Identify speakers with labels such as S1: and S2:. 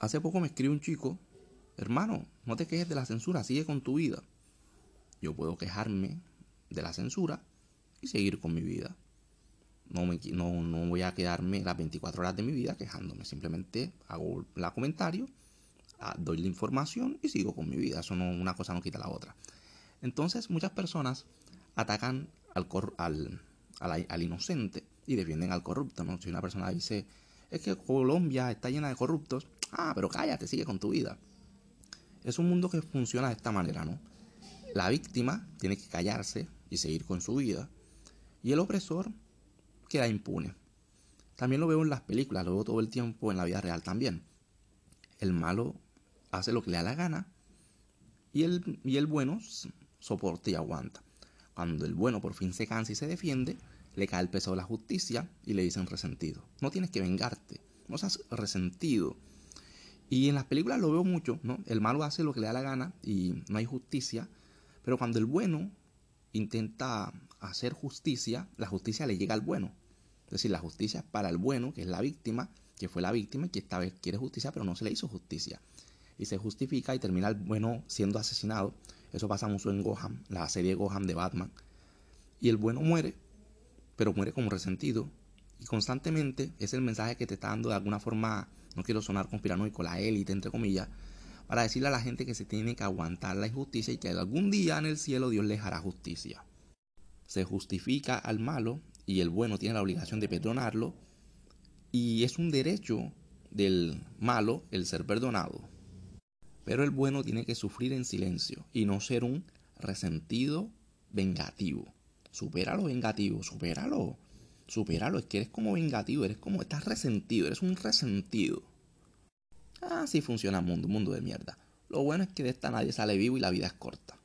S1: Hace poco me escribe un chico, hermano, no te quejes de la censura, sigue con tu vida. Yo puedo quejarme de la censura y seguir con mi vida. No, me, no, no voy a quedarme las 24 horas de mi vida quejándome. Simplemente hago la comentario, doy la información y sigo con mi vida. Eso no, una cosa no quita la otra. Entonces muchas personas atacan al, al, al, inocente y defienden al corrupto. ¿no? Si una persona dice, es que Colombia está llena de corruptos, ah, pero cállate, sigue con tu vida. Es un mundo que funciona de esta manera, ¿no? La víctima tiene que callarse y seguir con su vida. Y el opresor queda impune. También lo veo en las películas, lo veo todo el tiempo en la vida real también. El malo hace lo que le da la gana y el, y el bueno soporta y aguanta. Cuando el bueno por fin se cansa y se defiende, le cae el peso de la justicia y le dicen resentido. No tienes que vengarte, no seas resentido. Y en las películas lo veo mucho, ¿no? El malo hace lo que le da la gana y no hay justicia, pero cuando el bueno intenta hacer justicia, la justicia le llega al bueno. Es decir, la justicia es para el bueno, que es la víctima, que fue la víctima y que esta vez quiere justicia, pero no se le hizo justicia. Y se justifica y termina el bueno siendo asesinado. Eso pasa mucho en Gotham, la serie Gotham de Batman. Y el bueno muere, pero muere como resentido. Y constantemente es el mensaje que te está dando de alguna forma, no quiero sonar conspiranoico, la élite, entre comillas, para decirle a la gente que se tiene que aguantar la injusticia y que algún día en el cielo Dios les hará justicia. Se justifica al malo y el bueno tiene la obligación de perdonarlo y es un derecho del malo el ser perdonado. Pero el bueno tiene que sufrir en silencio y no ser un resentido vengativo. Supera lo vengativo, supéralo. Supéralo, es que eres como vengativo, eres como, estás resentido, eres un resentido. Así funciona el mundo, un mundo de mierda. Lo bueno es que de esta nadie sale vivo y la vida es corta.